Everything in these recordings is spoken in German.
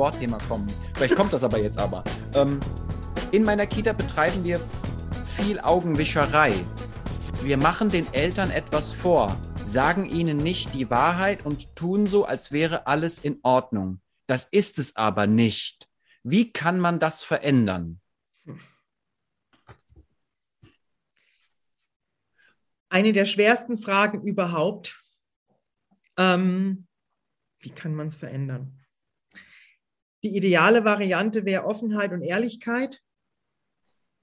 Sportthema kommen. Vielleicht kommt das aber jetzt aber. Ähm, in meiner Kita betreiben wir viel Augenwischerei. Wir machen den Eltern etwas vor, sagen ihnen nicht die Wahrheit und tun so, als wäre alles in Ordnung. Das ist es aber nicht. Wie kann man das verändern? Eine der schwersten Fragen überhaupt. Ähm, wie kann man es verändern? Die ideale Variante wäre Offenheit und Ehrlichkeit,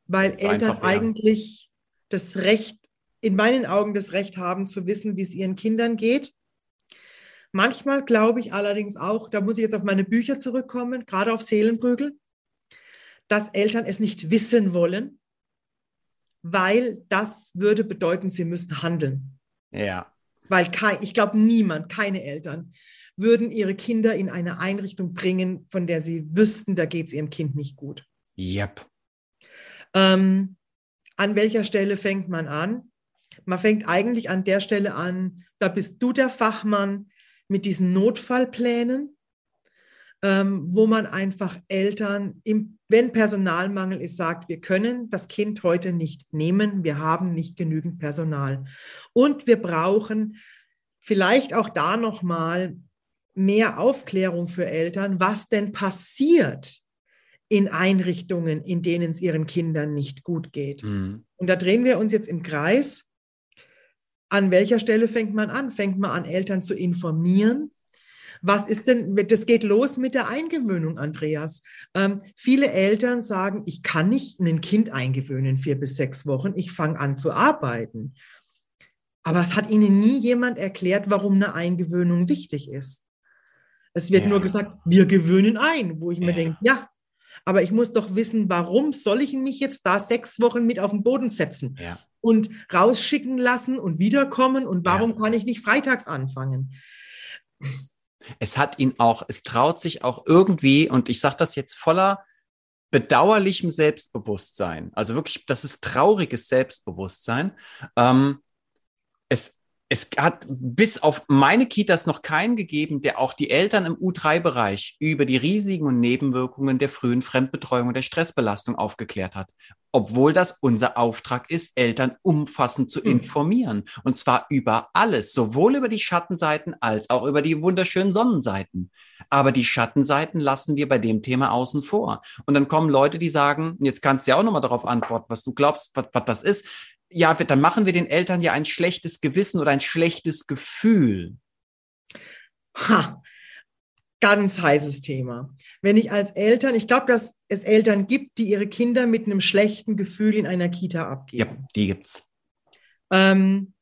weil Eltern einfach, ja. eigentlich das Recht, in meinen Augen das Recht haben zu wissen, wie es ihren Kindern geht. Manchmal glaube ich allerdings auch, da muss ich jetzt auf meine Bücher zurückkommen, gerade auf Seelenprügel, dass Eltern es nicht wissen wollen, weil das würde bedeuten, sie müssen handeln. Ja. Weil kein, ich glaube, niemand, keine Eltern würden ihre Kinder in eine Einrichtung bringen, von der sie wüssten, da geht es ihrem Kind nicht gut. Yep. Ähm, an welcher Stelle fängt man an? Man fängt eigentlich an der Stelle an, da bist du der Fachmann mit diesen Notfallplänen, ähm, wo man einfach Eltern, im, wenn Personalmangel ist, sagt, wir können das Kind heute nicht nehmen, wir haben nicht genügend Personal. Und wir brauchen vielleicht auch da nochmal mehr Aufklärung für Eltern, was denn passiert in Einrichtungen, in denen es ihren Kindern nicht gut geht. Mhm. Und da drehen wir uns jetzt im Kreis. An welcher Stelle fängt man an? Fängt man an, Eltern zu informieren? Was ist denn, das geht los mit der Eingewöhnung, Andreas. Ähm, viele Eltern sagen, ich kann nicht ein Kind eingewöhnen, vier bis sechs Wochen, ich fange an zu arbeiten. Aber es hat ihnen nie jemand erklärt, warum eine Eingewöhnung wichtig ist. Es wird ja. nur gesagt, wir gewöhnen ein, wo ich mir denke, ja, aber ich muss doch wissen, warum soll ich mich jetzt da sechs Wochen mit auf den Boden setzen ja. und rausschicken lassen und wiederkommen und warum ja. kann ich nicht freitags anfangen? Es hat ihn auch, es traut sich auch irgendwie, und ich sage das jetzt voller bedauerlichem Selbstbewusstsein, also wirklich, das ist trauriges Selbstbewusstsein. Ähm, es es hat bis auf meine Kitas noch keinen gegeben, der auch die Eltern im U3-Bereich über die Risiken und Nebenwirkungen der frühen Fremdbetreuung und der Stressbelastung aufgeklärt hat. Obwohl das unser Auftrag ist, Eltern umfassend zu hm. informieren. Und zwar über alles, sowohl über die Schattenseiten als auch über die wunderschönen Sonnenseiten. Aber die Schattenseiten lassen wir bei dem Thema außen vor. Und dann kommen Leute, die sagen, jetzt kannst du ja auch nochmal darauf antworten, was du glaubst, was, was das ist ja, dann machen wir den Eltern ja ein schlechtes Gewissen oder ein schlechtes Gefühl. Ha, ganz heißes Thema. Wenn ich als Eltern, ich glaube, dass es Eltern gibt, die ihre Kinder mit einem schlechten Gefühl in einer Kita abgeben. Ja, die gibt's. Ähm,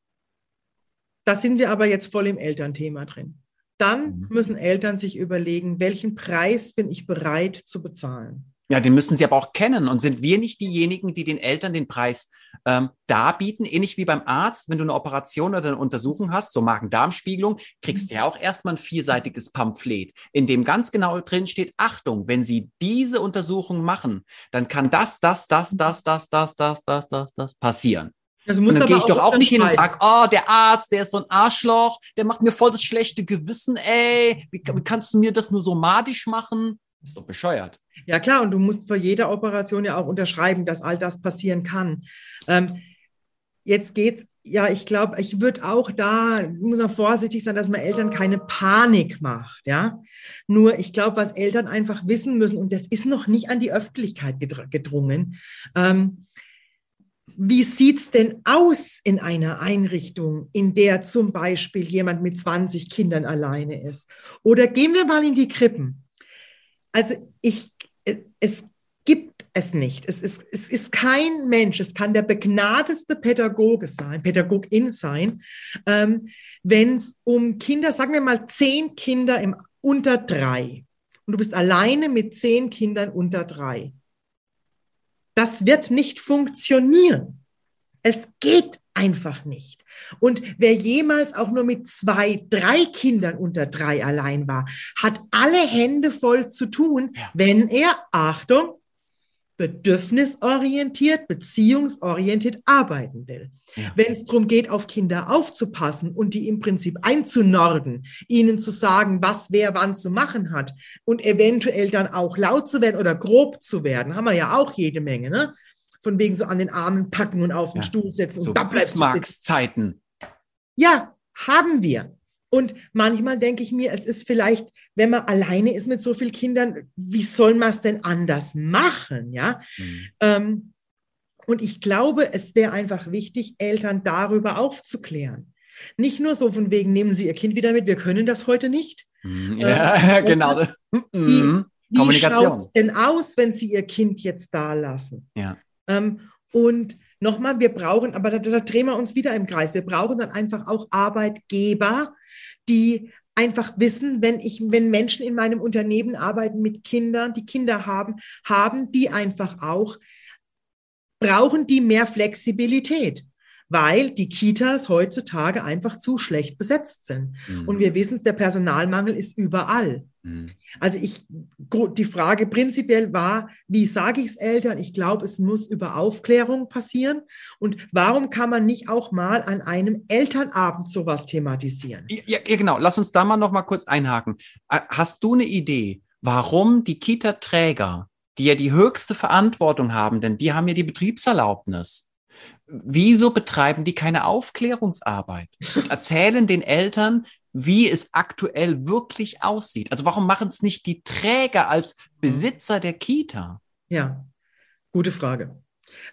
da sind wir aber jetzt voll im Elternthema drin. Dann mhm. müssen Eltern sich überlegen, welchen Preis bin ich bereit zu bezahlen. Ja, den müssen sie aber auch kennen. Und sind wir nicht diejenigen, die den Eltern den Preis ähm, darbieten? Ähnlich wie beim Arzt, wenn du eine Operation oder eine Untersuchung hast, so Magen-Darm-Spiegelung, kriegst du ja auch erstmal ein vierseitiges Pamphlet, in dem ganz genau drin steht, Achtung, wenn sie diese Untersuchung machen, dann kann das, das, das, das, das, das, das, das, das, das passieren. Also und dann gehe ich doch auch nicht hin und sage, oh, der Arzt, der ist so ein Arschloch, der macht mir voll das schlechte Gewissen, ey, wie, wie kannst du mir das nur so madisch machen? Ist doch bescheuert. Ja klar, und du musst vor jeder Operation ja auch unterschreiben, dass all das passieren kann. Ähm, jetzt geht's, ja, ich glaube, ich würde auch da, muss man vorsichtig sein, dass man Eltern keine Panik macht, ja. Nur ich glaube, was Eltern einfach wissen müssen, und das ist noch nicht an die Öffentlichkeit gedrungen, ähm, wie sieht's denn aus in einer Einrichtung, in der zum Beispiel jemand mit 20 Kindern alleine ist? Oder gehen wir mal in die Krippen. Also ich, es gibt es nicht. Es ist, es ist kein Mensch, es kann der begnadeste Pädagoge sein, Pädagogin sein, ähm, wenn es um Kinder, sagen wir mal zehn Kinder im unter drei und du bist alleine mit zehn Kindern unter drei. Das wird nicht funktionieren. Es geht einfach nicht. Und wer jemals auch nur mit zwei, drei Kindern unter drei allein war, hat alle Hände voll zu tun, ja. wenn er, Achtung, bedürfnisorientiert, beziehungsorientiert arbeiten will. Ja. Wenn es darum geht, auf Kinder aufzupassen und die im Prinzip einzunorden, ihnen zu sagen, was wer wann zu machen hat und eventuell dann auch laut zu werden oder grob zu werden, haben wir ja auch jede Menge, ne? Von wegen so an den Armen packen und auf den ja. Stuhl setzen so und da bleibst Marx Zeiten. Ja, haben wir. Und manchmal denke ich mir, es ist vielleicht, wenn man alleine ist mit so vielen Kindern, wie soll man es denn anders machen? Ja. Mhm. Ähm, und ich glaube, es wäre einfach wichtig, Eltern darüber aufzuklären. Nicht nur so von wegen, nehmen Sie Ihr Kind wieder mit, wir können das heute nicht. Mhm. Ja, ähm, genau. Wie, mhm. wie schaut es denn aus, wenn Sie Ihr Kind jetzt da lassen? Ja. Ähm, und nochmal, wir brauchen, aber da, da, drehen wir uns wieder im Kreis, wir brauchen dann einfach auch Arbeitgeber, die einfach wissen, wenn ich, wenn Menschen in meinem Unternehmen arbeiten mit Kindern, die Kinder haben, haben die einfach auch, brauchen die mehr Flexibilität weil die Kitas heutzutage einfach zu schlecht besetzt sind. Mhm. Und wir wissen es, der Personalmangel ist überall. Mhm. Also ich, die Frage prinzipiell war, wie sage ich es Eltern? Ich glaube, es muss über Aufklärung passieren. Und warum kann man nicht auch mal an einem Elternabend sowas thematisieren? Ja, ja genau. Lass uns da mal noch mal kurz einhaken. Äh, hast du eine Idee, warum die Kita-Träger, die ja die höchste Verantwortung haben, denn die haben ja die Betriebserlaubnis, wieso betreiben die keine Aufklärungsarbeit? Erzählen den Eltern, wie es aktuell wirklich aussieht. Also warum machen es nicht die Träger als Besitzer der Kita? Ja, gute Frage.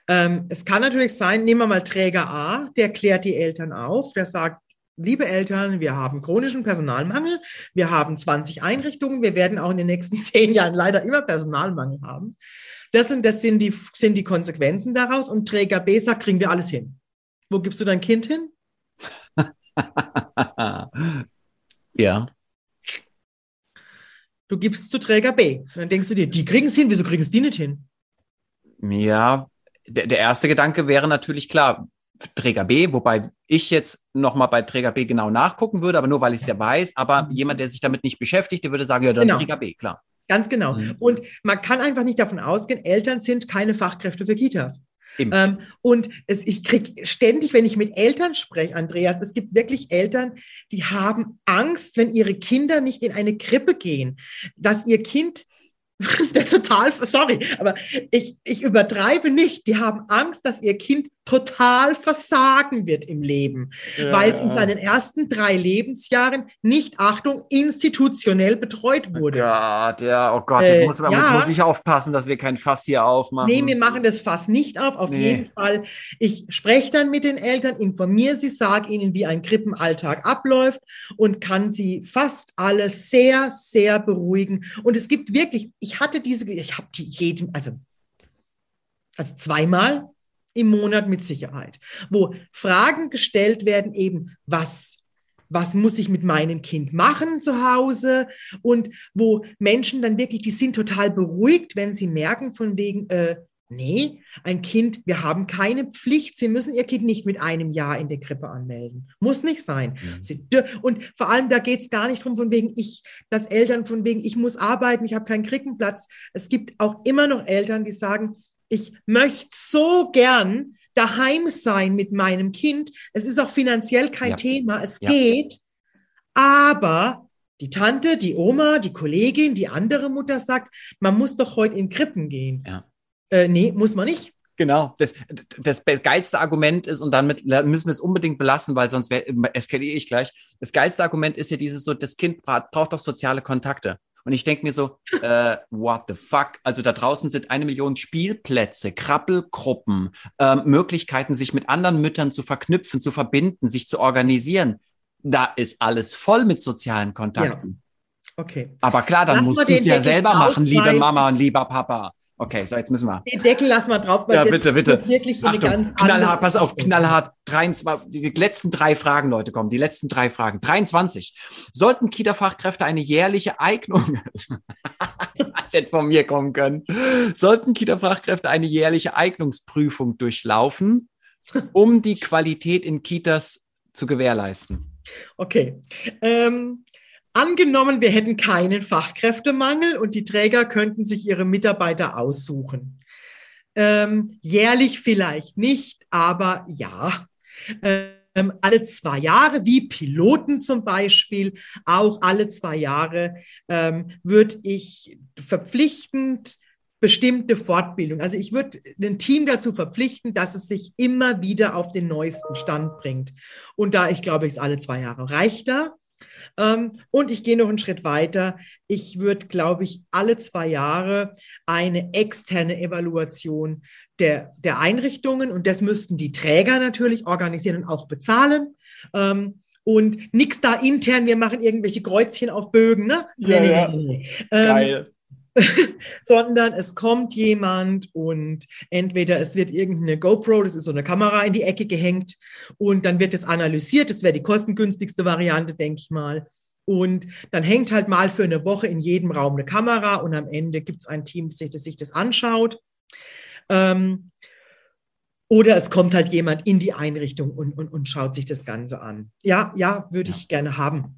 Ähm, es kann natürlich sein, nehmen wir mal Träger A, der klärt die Eltern auf, der sagt, liebe Eltern, wir haben chronischen Personalmangel, wir haben 20 Einrichtungen, wir werden auch in den nächsten zehn Jahren leider immer Personalmangel haben. Das und das sind die, sind die Konsequenzen daraus. Und Träger B sagt, kriegen wir alles hin. Wo gibst du dein Kind hin? ja. Du gibst zu Träger B. Und dann denkst du dir, die kriegen es hin, wieso kriegen es die nicht hin? Ja, der, der erste Gedanke wäre natürlich klar, Träger B, wobei ich jetzt nochmal bei Träger B genau nachgucken würde, aber nur weil ich es ja weiß. Aber jemand, der sich damit nicht beschäftigt, der würde sagen, ja, dann genau. Träger B, klar. Ganz genau. Mhm. Und man kann einfach nicht davon ausgehen, Eltern sind keine Fachkräfte für Kitas. Ähm, und es, ich kriege ständig, wenn ich mit Eltern spreche, Andreas, es gibt wirklich Eltern, die haben Angst, wenn ihre Kinder nicht in eine Krippe gehen, dass ihr Kind total, sorry, aber ich, ich übertreibe nicht. Die haben Angst, dass ihr Kind total versagen wird im Leben, ja, weil es in seinen ersten drei Lebensjahren nicht, Achtung, institutionell betreut wurde. Ja, der, oh Gott, jetzt, äh, muss, man, ja. muss ich aufpassen, dass wir kein Fass hier aufmachen. Nee, wir machen das Fass nicht auf, auf nee. jeden Fall. Ich spreche dann mit den Eltern, informiere sie, sage ihnen, wie ein Krippenalltag abläuft und kann sie fast alle sehr, sehr beruhigen. Und es gibt wirklich, ich hatte diese, ich habe die jeden, also also zweimal im Monat mit Sicherheit, wo Fragen gestellt werden, eben was was muss ich mit meinem Kind machen zu Hause und wo Menschen dann wirklich, die sind total beruhigt, wenn sie merken von wegen, äh, nee, ein Kind, wir haben keine Pflicht, sie müssen ihr Kind nicht mit einem Jahr in der Krippe anmelden. Muss nicht sein. Mhm. Sie, und vor allem, da geht es gar nicht drum von wegen, ich, dass Eltern von wegen, ich muss arbeiten, ich habe keinen Krippenplatz. Es gibt auch immer noch Eltern, die sagen, ich möchte so gern daheim sein mit meinem Kind. Es ist auch finanziell kein ja. Thema. Es ja. geht. Aber die Tante, die Oma, die Kollegin, die andere Mutter sagt, man muss doch heute in Krippen gehen. Ja. Äh, nee, muss man nicht. Genau, das, das geilste Argument ist, und damit müssen wir es unbedingt belassen, weil sonst eskaliere ich gleich. Das geilste Argument ist ja dieses so, das Kind braucht doch soziale Kontakte. Und ich denke mir so, äh, what the fuck? Also da draußen sind eine Million Spielplätze, Krabbelgruppen, äh, Möglichkeiten, sich mit anderen Müttern zu verknüpfen, zu verbinden, sich zu organisieren. Da ist alles voll mit sozialen Kontakten. Ja. Okay. Aber klar, dann Lass musst du es ja selber machen, liebe Mama und lieber Papa. Okay, so jetzt müssen wir. Den Deckel lass mal drauf, weil ja, bitte, bitte. wirklich Achtung, ganz knallhart, pass auf, knallhart. 23, die letzten drei Fragen, Leute, kommen. Die letzten drei Fragen. 23. Sollten Kita-Fachkräfte eine jährliche Eignung, das hätte von mir kommen können, sollten Kita-Fachkräfte eine jährliche Eignungsprüfung durchlaufen, um die Qualität in Kitas zu gewährleisten? Okay. Ähm, Angenommen, wir hätten keinen Fachkräftemangel und die Träger könnten sich ihre Mitarbeiter aussuchen. Ähm, jährlich vielleicht nicht, aber ja. Ähm, alle zwei Jahre, wie Piloten zum Beispiel, auch alle zwei Jahre ähm, würde ich verpflichtend bestimmte Fortbildung. Also ich würde ein Team dazu verpflichten, dass es sich immer wieder auf den neuesten Stand bringt. Und da ich glaube, es alle zwei Jahre reicht da. Ähm, und ich gehe noch einen Schritt weiter. Ich würde, glaube ich, alle zwei Jahre eine externe Evaluation der, der Einrichtungen und das müssten die Träger natürlich organisieren und auch bezahlen. Ähm, und nichts da intern, wir machen irgendwelche Kreuzchen auf Bögen, ne? Ja, nee, ja. Nee, nee, ähm, Geil. sondern es kommt jemand und entweder es wird irgendeine GoPro, das ist so eine Kamera in die Ecke gehängt und dann wird es analysiert. Das wäre die kostengünstigste Variante, denke ich mal. Und dann hängt halt mal für eine Woche in jedem Raum eine Kamera und am Ende gibt es ein Team, das sich das, anschaut. Ähm, oder es kommt halt jemand in die Einrichtung und, und, und schaut sich das Ganze an. Ja, ja, würde ja. ich gerne haben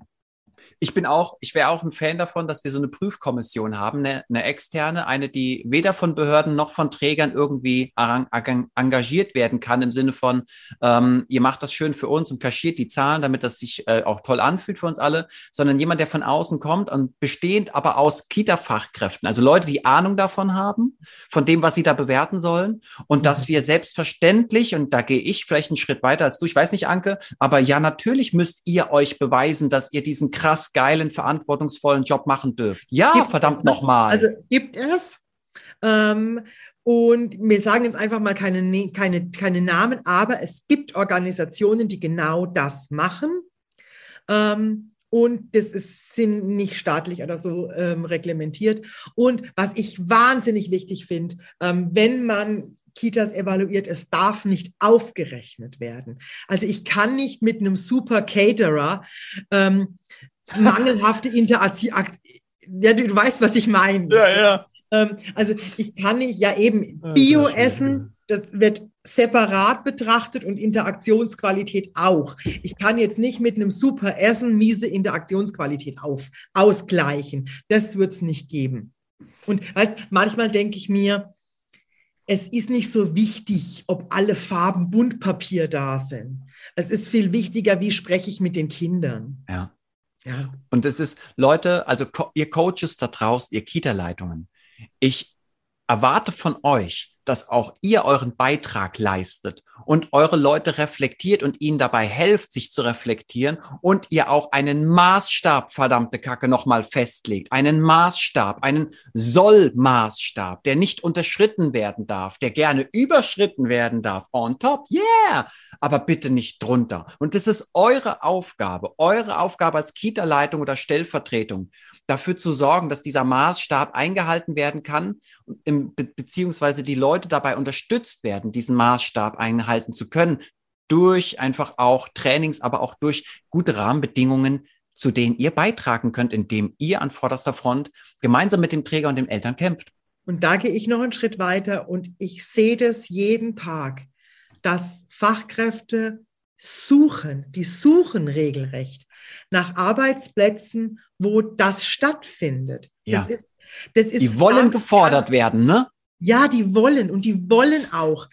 ich bin auch, ich wäre auch ein Fan davon, dass wir so eine Prüfkommission haben, eine, eine externe, eine, die weder von Behörden noch von Trägern irgendwie engagiert werden kann, im Sinne von, ähm, ihr macht das schön für uns und kaschiert die Zahlen, damit das sich äh, auch toll anfühlt für uns alle, sondern jemand, der von außen kommt und bestehend aber aus Kita-Fachkräften, also Leute, die Ahnung davon haben, von dem, was sie da bewerten sollen und mhm. dass wir selbstverständlich, und da gehe ich vielleicht einen Schritt weiter als du, ich weiß nicht, Anke, aber ja, natürlich müsst ihr euch beweisen, dass ihr diesen krass geilen, verantwortungsvollen Job machen dürft. Ja, gibt verdammt nochmal. Also gibt es. Ähm, und wir sagen jetzt einfach mal keine, ne, keine, keine Namen, aber es gibt Organisationen, die genau das machen. Ähm, und das ist, sind nicht staatlich oder so ähm, reglementiert. Und was ich wahnsinnig wichtig finde, ähm, wenn man Kitas evaluiert, es darf nicht aufgerechnet werden. Also ich kann nicht mit einem Super Caterer ähm, mangelhafte Interaktion. Ja, du, du, weißt, was ich meine. Ja, ja. Ähm, also ich kann nicht, ja eben, Bio essen, das wird separat betrachtet und Interaktionsqualität auch. Ich kann jetzt nicht mit einem super Essen miese Interaktionsqualität auf, ausgleichen. Das wird es nicht geben. Und weißt, manchmal denke ich mir, es ist nicht so wichtig, ob alle Farben Buntpapier da sind. Es ist viel wichtiger, wie spreche ich mit den Kindern. Ja. Ja. Und es ist, Leute, also ihr Coaches da draußen, ihr Kita-Leitungen, ich erwarte von euch, dass auch ihr euren Beitrag leistet und eure Leute reflektiert und ihnen dabei helft, sich zu reflektieren und ihr auch einen Maßstab, verdammte Kacke, nochmal festlegt. Einen Maßstab, einen Soll-Maßstab, der nicht unterschritten werden darf, der gerne überschritten werden darf. On top, yeah! Aber bitte nicht drunter. Und das ist eure Aufgabe, eure Aufgabe als Kita-Leitung oder Stellvertretung, dafür zu sorgen, dass dieser Maßstab eingehalten werden kann, beziehungsweise die Leute dabei unterstützt werden, diesen Maßstab einhalten zu können, durch einfach auch Trainings, aber auch durch gute Rahmenbedingungen, zu denen ihr beitragen könnt, indem ihr an vorderster Front gemeinsam mit dem Träger und den Eltern kämpft. Und da gehe ich noch einen Schritt weiter und ich sehe das jeden Tag, dass Fachkräfte suchen, die suchen regelrecht nach Arbeitsplätzen, wo das stattfindet. Ja. Das ist, das ist die wollen gefordert werden, ne? Ja, die wollen und die wollen auch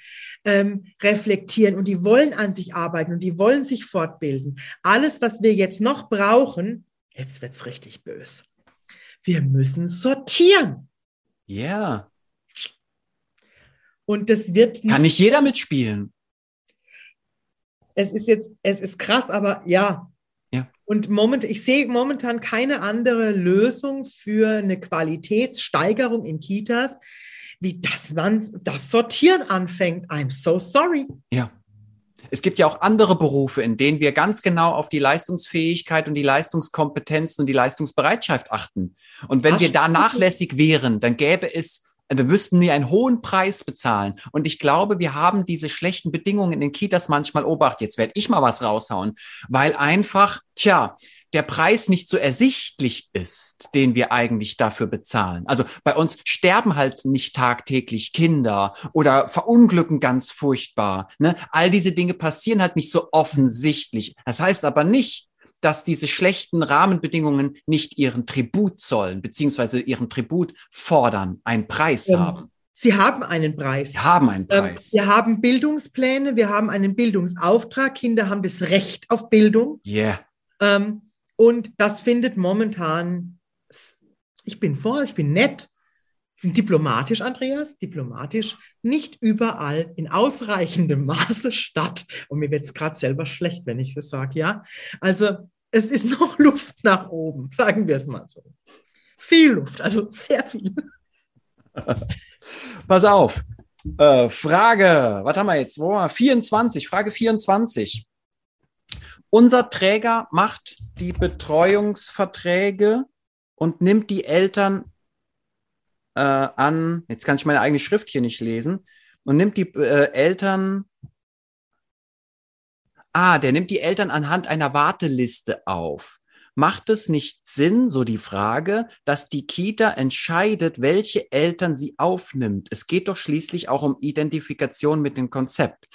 ähm, reflektieren und die wollen an sich arbeiten und die wollen sich fortbilden. Alles, was wir jetzt noch brauchen, jetzt wird's richtig bös. Wir müssen sortieren. Ja. Yeah. Und das wird. Kann nicht jeder mitspielen. Es ist jetzt, es ist krass, aber ja, und moment, ich sehe momentan keine andere Lösung für eine Qualitätssteigerung in Kitas, wie dass man das Sortieren anfängt. I'm so sorry. Ja. Es gibt ja auch andere Berufe, in denen wir ganz genau auf die Leistungsfähigkeit und die Leistungskompetenzen und die Leistungsbereitschaft achten. Und wenn Ach, wir da nachlässig wären, dann gäbe es dann müssten wir einen hohen Preis bezahlen. Und ich glaube, wir haben diese schlechten Bedingungen in den Kitas manchmal obacht. Jetzt werde ich mal was raushauen, weil einfach, tja, der Preis nicht so ersichtlich ist, den wir eigentlich dafür bezahlen. Also bei uns sterben halt nicht tagtäglich Kinder oder verunglücken ganz furchtbar. Ne? All diese Dinge passieren halt nicht so offensichtlich. Das heißt aber nicht, dass diese schlechten Rahmenbedingungen nicht ihren Tribut zollen, beziehungsweise ihren Tribut fordern, einen Preis ähm, haben. Sie haben einen Preis. Wir haben einen Ähm, Preis. Wir haben Bildungspläne, wir haben einen Bildungsauftrag. Kinder haben das Recht auf Bildung. Yeah. Ähm, und das findet momentan, ich bin vor, ich bin nett, ich bin diplomatisch, Andreas, diplomatisch, nicht überall in ausreichendem Maße statt. Und mir wird es gerade selber schlecht, wenn ich das sage, ja. Also es ist noch Luft nach oben, sagen wir es mal so. Viel Luft, also sehr viel. Pass auf. Äh, Frage, was haben wir jetzt? Wo? 24, Frage 24. Unser Träger macht die Betreuungsverträge und nimmt die Eltern äh, an, jetzt kann ich meine eigene Schrift hier nicht lesen, und nimmt die äh, Eltern, ah, der nimmt die Eltern anhand einer Warteliste auf. Macht es nicht Sinn, so die Frage, dass die Kita entscheidet, welche Eltern sie aufnimmt? Es geht doch schließlich auch um Identifikation mit dem Konzept.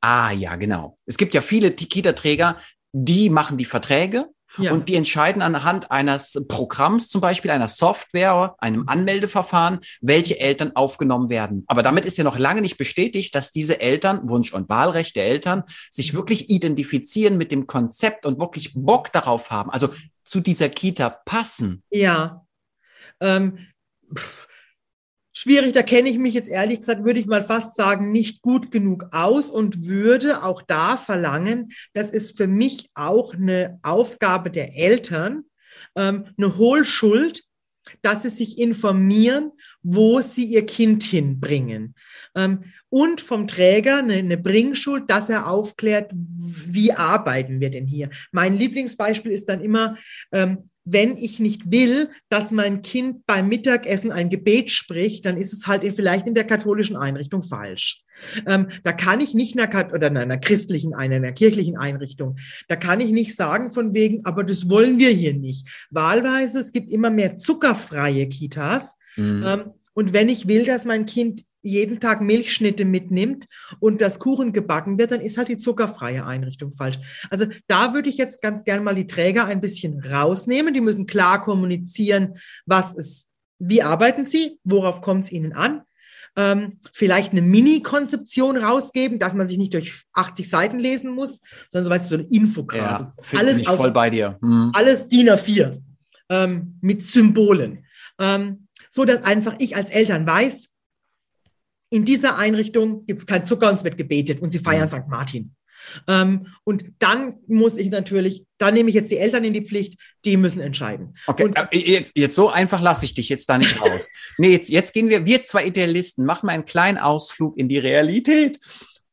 Ah, ja, genau. Es gibt ja viele Kita-Träger, die machen die Verträge Ja. und die entscheiden anhand eines Programms, zum Beispiel einer Software, einem Anmeldeverfahren, welche Eltern aufgenommen werden. Aber damit ist ja noch lange nicht bestätigt, dass diese Eltern, Wunsch und Wahlrecht der Eltern, sich wirklich identifizieren mit dem Konzept und wirklich Bock darauf haben. Also zu dieser Kita passen. Ja. Ähm, pff, schwierig, da kenne ich mich jetzt ehrlich gesagt, würde ich mal fast sagen, nicht gut genug aus und würde auch da verlangen, das ist für mich auch eine Aufgabe der Eltern, ähm, eine Hohlschuld, dass sie sich informieren, wo sie ihr Kind hinbringen. Ähm, und vom Träger eine, eine Bringschuld, dass er aufklärt, wie arbeiten wir denn hier. Mein Lieblingsbeispiel ist dann immer, ähm, wenn ich nicht will, dass mein Kind beim Mittagessen ein Gebet spricht, dann ist es halt vielleicht in der katholischen Einrichtung falsch. Ähm, da kann ich nicht einer, oder in einer christlichen, einer, einer kirchlichen Einrichtung, da kann ich nicht sagen von wegen, aber das wollen wir hier nicht. Wahlweise, es gibt immer mehr zuckerfreie Kitas. Mhm. Ähm, und wenn ich will, dass mein Kind jeden Tag Milchschnitte mitnimmt und das Kuchen gebacken wird, dann ist halt die zuckerfreie Einrichtung falsch. Also da würde ich jetzt ganz gern mal die Träger ein bisschen rausnehmen. Die müssen klar kommunizieren, was ist, wie arbeiten sie, worauf kommt es ihnen an. Ähm, vielleicht eine Mini-Konzeption rausgeben, dass man sich nicht durch 80 Seiten lesen muss, sondern so, weißt du, so eine Infografik. Ja, finde ich voll bei dir. Mhm. Alles DIN A4 ähm, mit Symbolen. Ähm, so dass einfach ich als Eltern weiß, in dieser Einrichtung gibt es kein Zucker und es wird gebetet und sie feiern St. Martin. Ähm, und dann muss ich natürlich, dann nehme ich jetzt die Eltern in die Pflicht, die müssen entscheiden. Okay, Und- äh, jetzt, jetzt so einfach lasse ich dich jetzt da nicht raus. nee, jetzt, jetzt gehen wir, wir zwei Idealisten, machen mal einen kleinen Ausflug in die Realität.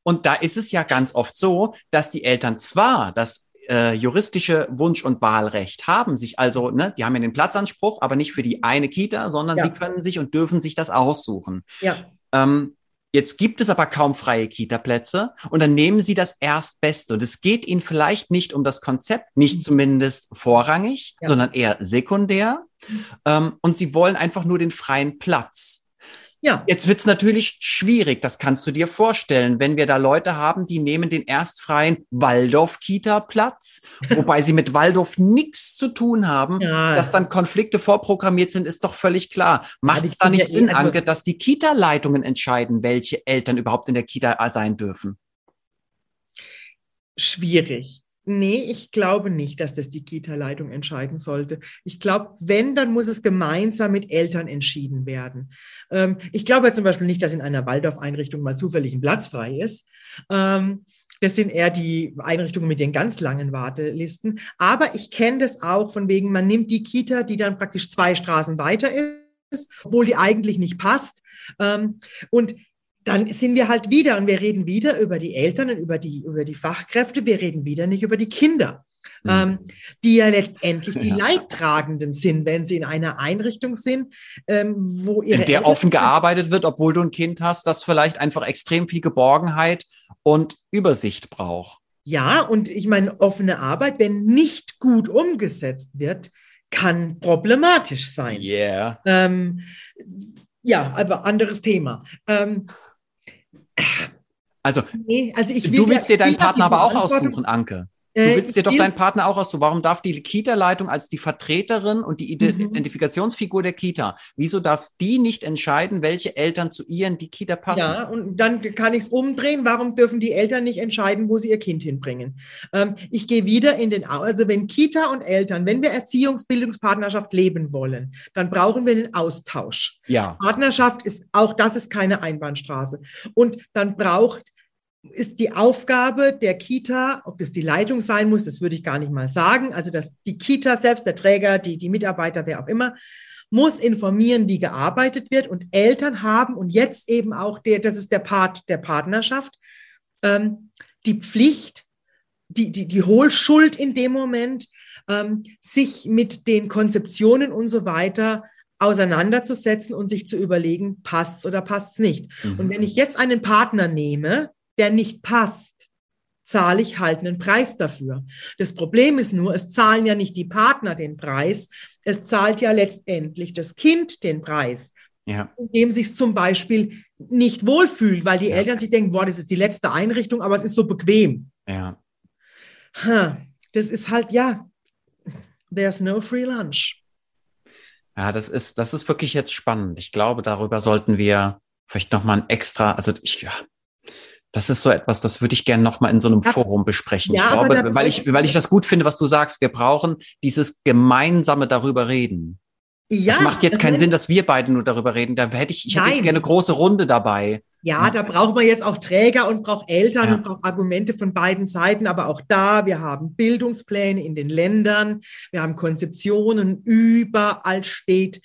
Und da ist es ja ganz oft so, dass die Eltern zwar das äh, juristische Wunsch- und Wahlrecht haben, sich also, ne, die haben ja den Platzanspruch, aber nicht für die eine Kita, sondern Ja. sie können sich und dürfen sich das aussuchen. Ja, Ähm, jetzt gibt es aber kaum freie Kita-Plätze und dann nehmen sie das Erstbeste. Und es geht ihnen vielleicht nicht um das Konzept, nicht zumindest vorrangig, Ja. sondern eher sekundär. Ähm, und sie wollen einfach nur den freien Platz. Ja, Jetzt wird's natürlich schwierig, das kannst du dir vorstellen, wenn wir da Leute haben, die nehmen den erstfreien Waldorf-Kita-Platz, wobei sie mit Waldorf nichts zu tun haben. ja. Dass dann Konflikte vorprogrammiert sind, ist doch völlig klar. Macht es da nicht eh- Sinn, also- Anke, dass die Kita-Leitungen entscheiden, welche Eltern überhaupt in der Kita sein dürfen? schwierig. Nee, ich glaube nicht, dass das die Kita-Leitung entscheiden sollte. Ich glaube, wenn, dann muss es gemeinsam mit Eltern entschieden werden. Ähm, ich glaube zum Beispiel nicht, dass in einer Waldorf-Einrichtung mal zufällig ein Platz frei ist. Ähm, das sind eher die Einrichtungen mit den ganz langen Wartelisten. Aber ich kenne das auch von wegen, man nimmt die Kita, die dann praktisch zwei Straßen weiter ist, obwohl die eigentlich nicht passt. Ähm, und dann sind wir halt wieder und wir reden wieder über die Eltern und über die, über die Fachkräfte. Wir reden wieder nicht über die Kinder, Mhm. ähm, die ja letztendlich die Ja. Leidtragenden sind, wenn sie in einer Einrichtung sind, ähm, wo ihre In der Eltern- offen gearbeitet wird, obwohl du ein Kind hast, das vielleicht einfach extrem viel Geborgenheit und Übersicht braucht. Ja, und ich meine, offene Arbeit, wenn nicht gut umgesetzt wird, kann problematisch sein. Yeah. Ähm, ja, aber anderes Thema. Ähm, Also nee, also ich will du willst ja- dir deinen Partner aber auch aussuchen, Anke. Du Äh, willst dir doch deinen Partner auch aus. So, warum darf die Kita-Leitung als die Vertreterin und die Ide Mhm. Identifikationsfigur der Kita, wieso darf die nicht entscheiden, welche Eltern zu ihr in die Kita passen? Ja, und dann kann ich es umdrehen. Warum dürfen die Eltern nicht entscheiden, wo sie ihr Kind hinbringen? Ähm, ich gehe wieder in den, also wenn Kita und Eltern, wenn wir Erziehungsbildungspartnerschaft leben wollen, dann brauchen wir den Austausch. Ja. Partnerschaft ist, auch das ist keine Einbahnstraße. Und dann braucht, ist die Aufgabe der Kita, ob das die Leitung sein muss, das würde ich gar nicht mal sagen. Also, dass die Kita selbst, der Träger, die, die Mitarbeiter, wer auch immer, muss informieren, wie gearbeitet wird. Und Eltern haben, und jetzt eben auch der, das ist der Part der Partnerschaft, ähm, die Pflicht, die, die, die Hohlschuld in dem Moment, ähm, sich mit den Konzeptionen und so weiter auseinanderzusetzen und sich zu überlegen, passt's oder passt's nicht. Mhm. Und wenn ich jetzt einen Partner nehme, der nicht passt, zahle ich halt einen Preis dafür. Das Problem ist nur, es zahlen ja nicht die Partner den Preis, es zahlt ja letztendlich das Kind den Preis, ja. indem sich zum Beispiel nicht wohlfühlt, weil die Ja. Eltern sich denken, boah, das ist die letzte Einrichtung, aber es ist so bequem. Ja. Ha, das ist halt, ja, there's no free lunch. Ja, das ist, das ist wirklich jetzt spannend. Ich glaube, darüber sollten wir vielleicht nochmal ein extra, also ich, ja, das ist so etwas, das würde ich gerne nochmal in so einem Ja. Forum besprechen. Ja, ich glaube, weil ich, weil ich das gut finde, was du sagst. Wir brauchen dieses gemeinsame darüber reden. Ja, es macht jetzt das keinen Sinn, dass wir beide nur darüber reden. Da hätte ich, ich hätte gerne eine große Runde dabei. Ja, da braucht man jetzt auch Träger und braucht Eltern Ja. und braucht Argumente von beiden Seiten. Aber auch da, wir haben Bildungspläne in den Ländern, wir haben Konzeptionen, überall steht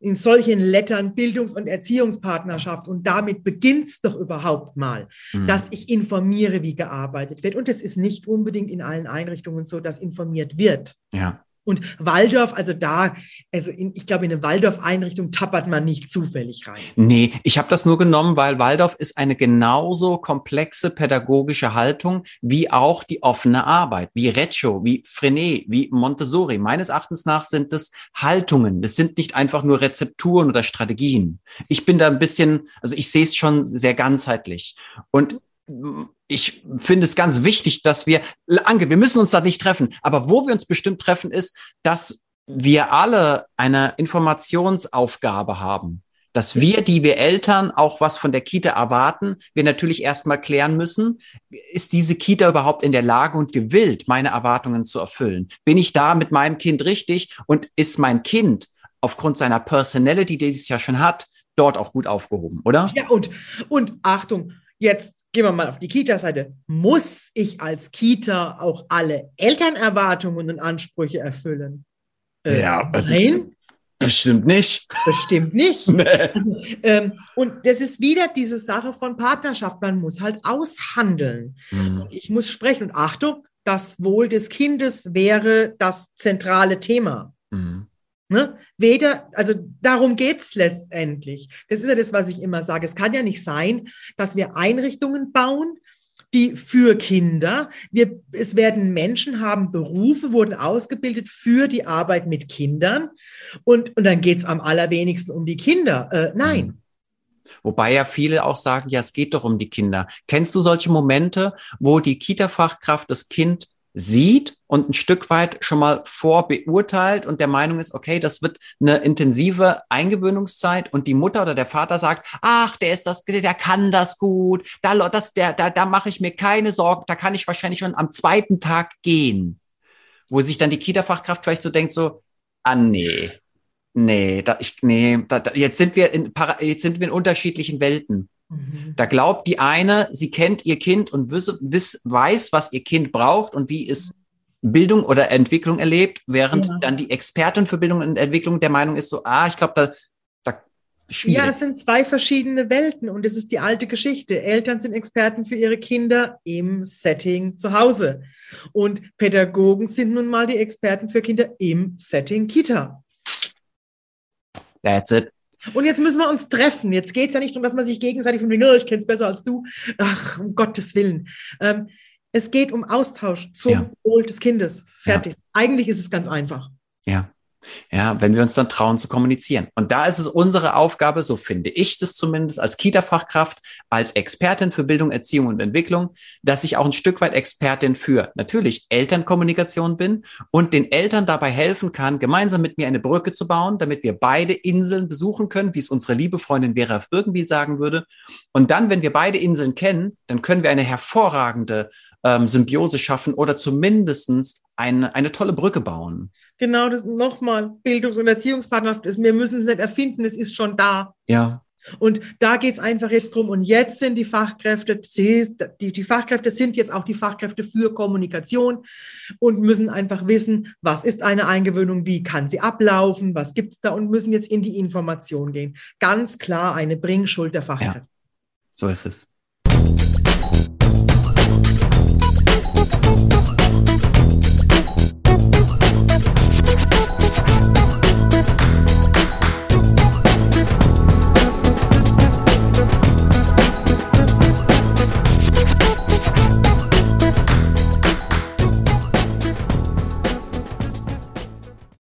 in solchen Lettern Bildungs- und Erziehungspartnerschaft. Und damit beginnt es doch überhaupt mal, Mhm. dass ich informiere, wie gearbeitet wird. Und es ist nicht unbedingt in allen Einrichtungen so, dass informiert wird. ja. Und Waldorf, also da, also in, ich glaube, in eine Waldorf-Einrichtung tappert man nicht zufällig rein. Nee, ich habe das nur genommen, weil Waldorf ist eine genauso komplexe pädagogische Haltung wie auch die offene Arbeit, wie Reccio, wie Frenet, wie Montessori. Meines Erachtens nach sind es Haltungen. Das sind nicht einfach nur Rezepturen oder Strategien. Ich bin da ein bisschen, also ich sehe es schon sehr ganzheitlich. Und ich finde es ganz wichtig, dass wir, Anke, wir müssen uns da nicht treffen, aber wo wir uns bestimmt treffen, ist, dass wir alle eine Informationsaufgabe haben dass wir, die wir Eltern, auch was von der Kita erwarten, wir natürlich erstmal klären müssen, ist diese Kita überhaupt in der Lage und gewillt, meine Erwartungen zu erfüllen? Bin ich da mit meinem Kind richtig und ist mein Kind aufgrund seiner Personality, die es ja schon hat, dort auch gut aufgehoben, oder? Ja, und, und Achtung, jetzt gehen wir mal auf die Kita-Seite. Muss ich als Kita auch alle Elternerwartungen und Ansprüche erfüllen? Äh, Ja, also- nein, Bestimmt nicht. bestimmt nicht. Nee. Also, ähm, und das ist wieder diese Sache von Partnerschaft. Man muss halt aushandeln. Hm. Ich muss sprechen. Und Achtung, das Wohl des Kindes wäre das zentrale Thema. Hm. Ne? Weder, also darum geht's letztendlich. Das ist ja das, was ich immer sage. Es kann ja nicht sein, dass wir Einrichtungen bauen, die für Kinder, wir, es werden Menschen haben Berufe, wurden ausgebildet für die Arbeit mit Kindern und, und dann geht's am allerwenigsten um die Kinder. Äh, nein. Wobei ja viele auch sagen, ja, es geht doch um die Kinder. Kennst du solche Momente, wo die Kita-Fachkraft das Kind sieht und ein Stück weit schon mal vorbeurteilt und der Meinung ist, okay, das wird eine intensive Eingewöhnungszeit und die Mutter oder der Vater sagt, ach, der ist das, der kann das gut, da, das, der, da, da mache ich mir keine Sorgen, da kann ich wahrscheinlich schon am zweiten Tag gehen. Wo sich dann die Kita-Fachkraft vielleicht so denkt, so, ah, nee, nee, da, ich, nee, da, da, jetzt sind wir in, jetzt sind wir in unterschiedlichen Welten. Mhm. Da glaubt die eine, sie kennt ihr Kind und wiss, wiss, weiß, was ihr Kind braucht und wie es Bildung oder Entwicklung erlebt, während Ja. dann die Expertin für Bildung und Entwicklung der Meinung ist so, ah, ich glaube, da, da schwierig. Ja, es sind zwei verschiedene Welten und es ist die alte Geschichte. Eltern sind Experten für ihre Kinder im Setting zu Hause und Pädagogen sind nun mal die Experten für Kinder im Setting Kita. That's it. Und jetzt müssen wir uns treffen. Jetzt geht es ja nicht darum, dass man sich gegenseitig von wegen, oh, ich kenne es besser als du. Ach, um Gottes Willen. Ähm, es geht um Austausch zum Ja. Wohl des Kindes. Fertig. Eigentlich ist es ganz einfach. Ja. Ja, wenn wir uns dann trauen zu kommunizieren. Und da ist es unsere Aufgabe, so finde ich das zumindest als Kita-Fachkraft, als Expertin für Bildung, Erziehung und Entwicklung, dass ich auch ein Stück weit Expertin für natürlich Elternkommunikation bin und den Eltern dabei helfen kann, gemeinsam mit mir eine Brücke zu bauen, damit wir beide Inseln besuchen können, wie es unsere liebe Freundin Vera Birkenbiel sagen würde. Und dann, wenn wir beide Inseln kennen, dann können wir eine hervorragende ähm, Symbiose schaffen oder zumindestens eine, eine tolle Brücke bauen. Genau, das nochmal, Bildungs- und Erziehungspartnerschaft ist, wir müssen es nicht erfinden, es ist schon da. Ja. Und da geht es einfach jetzt drum. Und jetzt sind die Fachkräfte, die, die Fachkräfte sind jetzt auch die Fachkräfte für Kommunikation und müssen einfach wissen, was ist eine Eingewöhnung, wie kann sie ablaufen, was gibt es da und müssen jetzt in die Information gehen. Ganz klar eine Bringschuld der Fachkräfte. Ja, so ist es.